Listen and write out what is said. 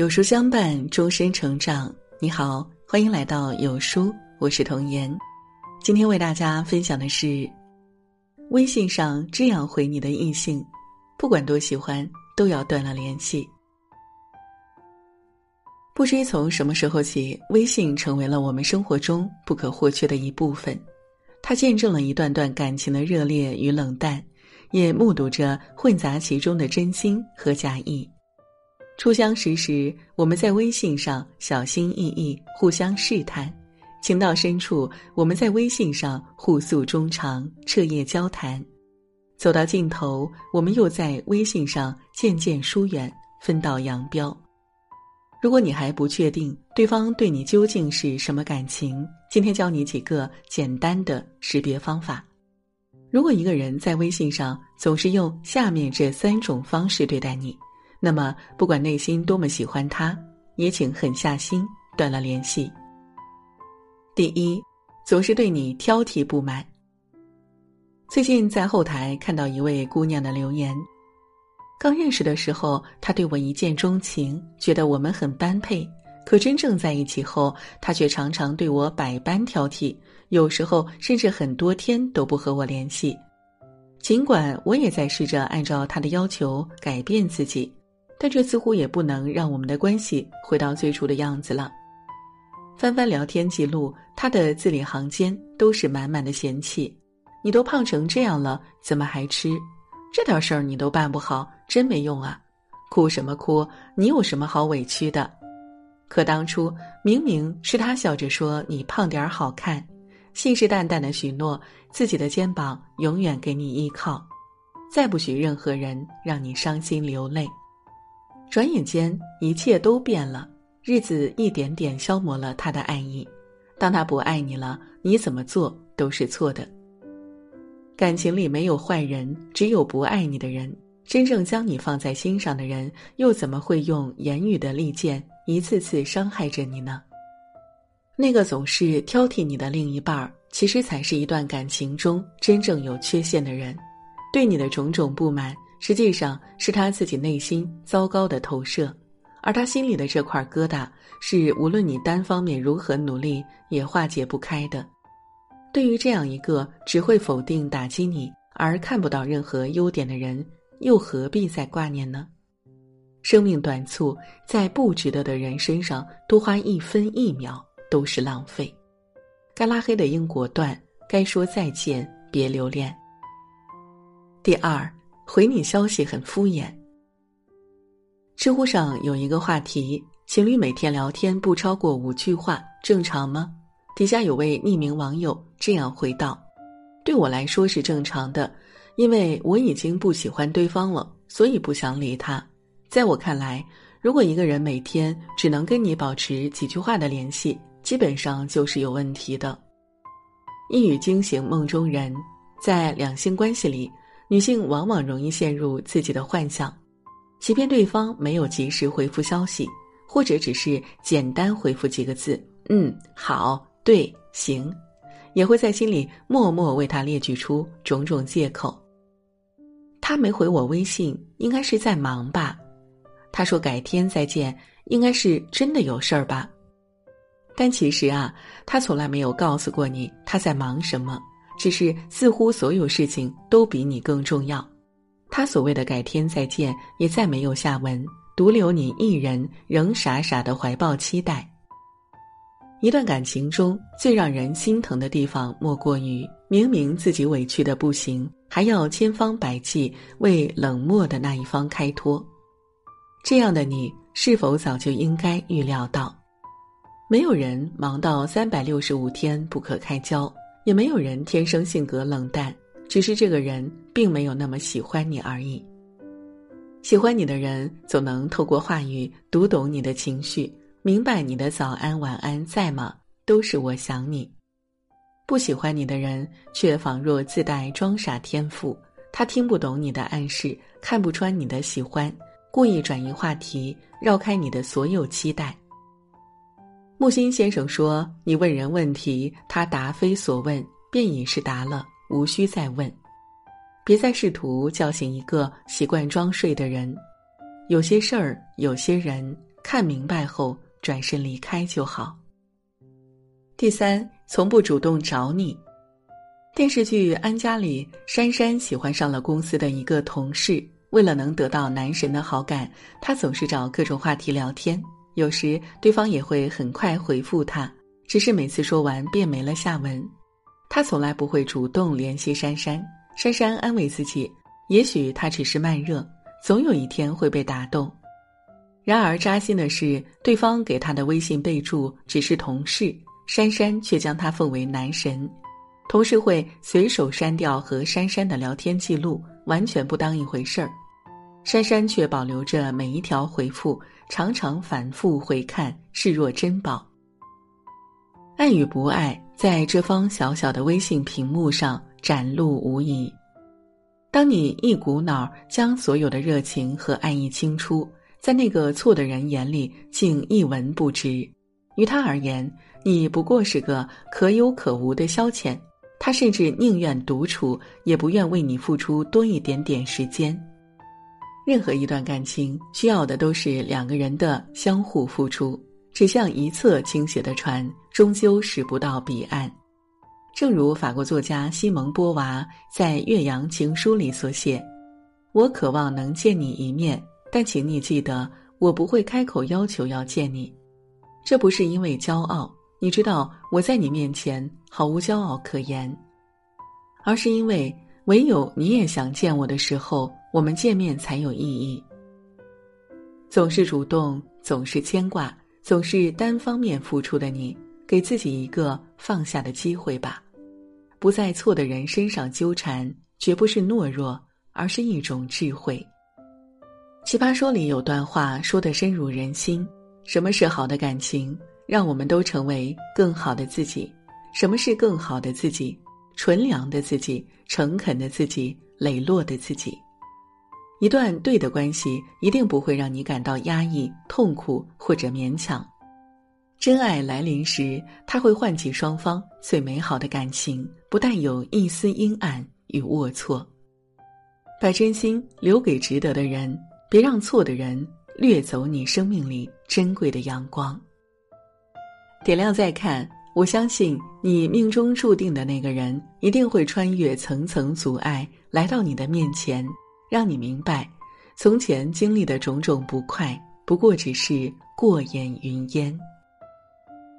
有书相伴，终身成长。你好，欢迎来到有书，我是童言。今天为大家分享的是，微信上这样回你的异性，不管多喜欢，都要断了联系。不知从什么时候起，微信成为了我们生活中不可或缺的一部分。它见证了一段段感情的热烈与冷淡，也目睹着混杂其中的真心和假意。初相识时，我们在微信上小心翼翼互相试探；情到深处，我们在微信上互诉衷肠，彻夜交谈；走到尽头，我们又在微信上渐渐疏远，分道扬镳。如果你还不确定对方对你究竟是什么感情，今天教你几个简单的识别方法。如果一个人在微信上总是用下面这三种方式对待你，那么，不管内心多么喜欢他，也请狠下心断了联系。第一，总是对你挑剔不满。最近在后台看到一位姑娘的留言，刚认识的时候，她对我一见钟情，觉得我们很般配。可真正在一起后，她却常常对我百般挑剔，有时候甚至很多天都不和我联系。尽管我也在试着按照她的要求改变自己。但这似乎也不能让我们的关系回到最初的样子了。翻翻聊天记录，他的字里行间都是满满的嫌弃。你都胖成这样了，怎么还吃？这点事儿你都办不好，真没用啊！哭什么哭？你有什么好委屈的？可当初明明是他笑着说你胖点儿好看，信誓旦旦的许诺自己的肩膀永远给你依靠，再不许任何人让你伤心流泪。转眼间，一切都变了，日子一点点消磨了他的爱意。当他不爱你了，你怎么做都是错的。感情里没有坏人，只有不爱你的人。真正将你放在心上的人，又怎么会用言语的利剑一次次伤害着你呢？那个总是挑剔你的另一半儿，其实才是一段感情中真正有缺陷的人，对你的种种不满。实际上是他自己内心糟糕的投射，而他心里的这块疙瘩是无论你单方面如何努力也化解不开的。对于这样一个只会否定打击你而看不到任何优点的人，又何必再挂念呢？生命短促，在不值得的人身上多花一分一秒都是浪费。该拉黑的应果断，该说再见别留恋。第二。回你消息很敷衍。知乎上有一个话题：情侣每天聊天不超过五句话，正常吗？底下有位匿名网友这样回道：“对我来说是正常的，因为我已经不喜欢对方了，所以不想理他。在我看来，如果一个人每天只能跟你保持几句话的联系，基本上就是有问题的。一语惊醒梦中人，在两性关系里。”女性往往容易陷入自己的幻想，即便对方没有及时回复消息，或者只是简单回复几个字“嗯，好，对，行”，也会在心里默默为他列举出种种借口。他没回我微信，应该是在忙吧？他说改天再见，应该是真的有事儿吧？但其实啊，他从来没有告诉过你他在忙什么。只是似乎所有事情都比你更重要，他所谓的改天再见也再没有下文，独留你一人，仍傻傻的怀抱期待。一段感情中最让人心疼的地方，莫过于明明自己委屈的不行，还要千方百计为冷漠的那一方开脱。这样的你，是否早就应该预料到？没有人忙到三百六十五天不可开交。也没有人天生性格冷淡，只是这个人并没有那么喜欢你而已。喜欢你的人总能透过话语读懂你的情绪，明白你的早安晚安在吗？都是我想你。不喜欢你的人却仿若自带装傻天赋，他听不懂你的暗示，看不穿你的喜欢，故意转移话题，绕开你的所有期待。木心先生说：“你问人问题，他答非所问，便已是答了，无需再问。别再试图叫醒一个习惯装睡的人。有些事儿，有些人，看明白后转身离开就好。第三，从不主动找你。电视剧《安家》里，珊珊喜欢上了公司的一个同事。为了能得到男神的好感，她总是找各种话题聊天。有时对方也会很快回复他，只是每次说完便没了下文。他从来不会主动联系珊珊。珊珊安慰自己，也许他只是慢热，总有一天会被打动。然而扎心的是，对方给他的微信备注只是同事，珊珊却将他奉为男神。同事会随手删掉和珊珊的聊天记录，完全不当一回事儿。珊珊却保留着每一条回复，常常反复回看，视若珍宝。爱与不爱，在这方小小的微信屏幕上展露无遗。当你一股脑将所有的热情和爱意倾出，在那个错的人眼里，竟一文不值。于他而言，你不过是个可有可无的消遣。他甚至宁愿独处，也不愿为你付出多一点点时间。任何一段感情需要的都是两个人的相互付出。只向一侧倾斜的船，终究驶不到彼岸。正如法国作家西蒙波娃在《岳阳情书》里所写：“我渴望能见你一面，但请你记得，我不会开口要求要见你。这不是因为骄傲。”你知道我在你面前毫无骄傲可言，而是因为唯有你也想见我的时候，我们见面才有意义。总是主动，总是牵挂，总是单方面付出的你，给自己一个放下的机会吧，不在错的人身上纠缠，绝不是懦弱，而是一种智慧。奇葩说里有段话说的深入人心：什么是好的感情？让我们都成为更好的自己。什么是更好的自己？纯良的自己，诚恳的自己，磊落的自己。一段对的关系，一定不会让你感到压抑、痛苦或者勉强。真爱来临时，它会唤起双方最美好的感情，不带有一丝阴暗与龌龊。把真心留给值得的人，别让错的人掠走你生命里珍贵的阳光。点亮再看，我相信你命中注定的那个人一定会穿越层层阻碍，来到你的面前，让你明白，从前经历的种种不快，不过只是过眼云烟。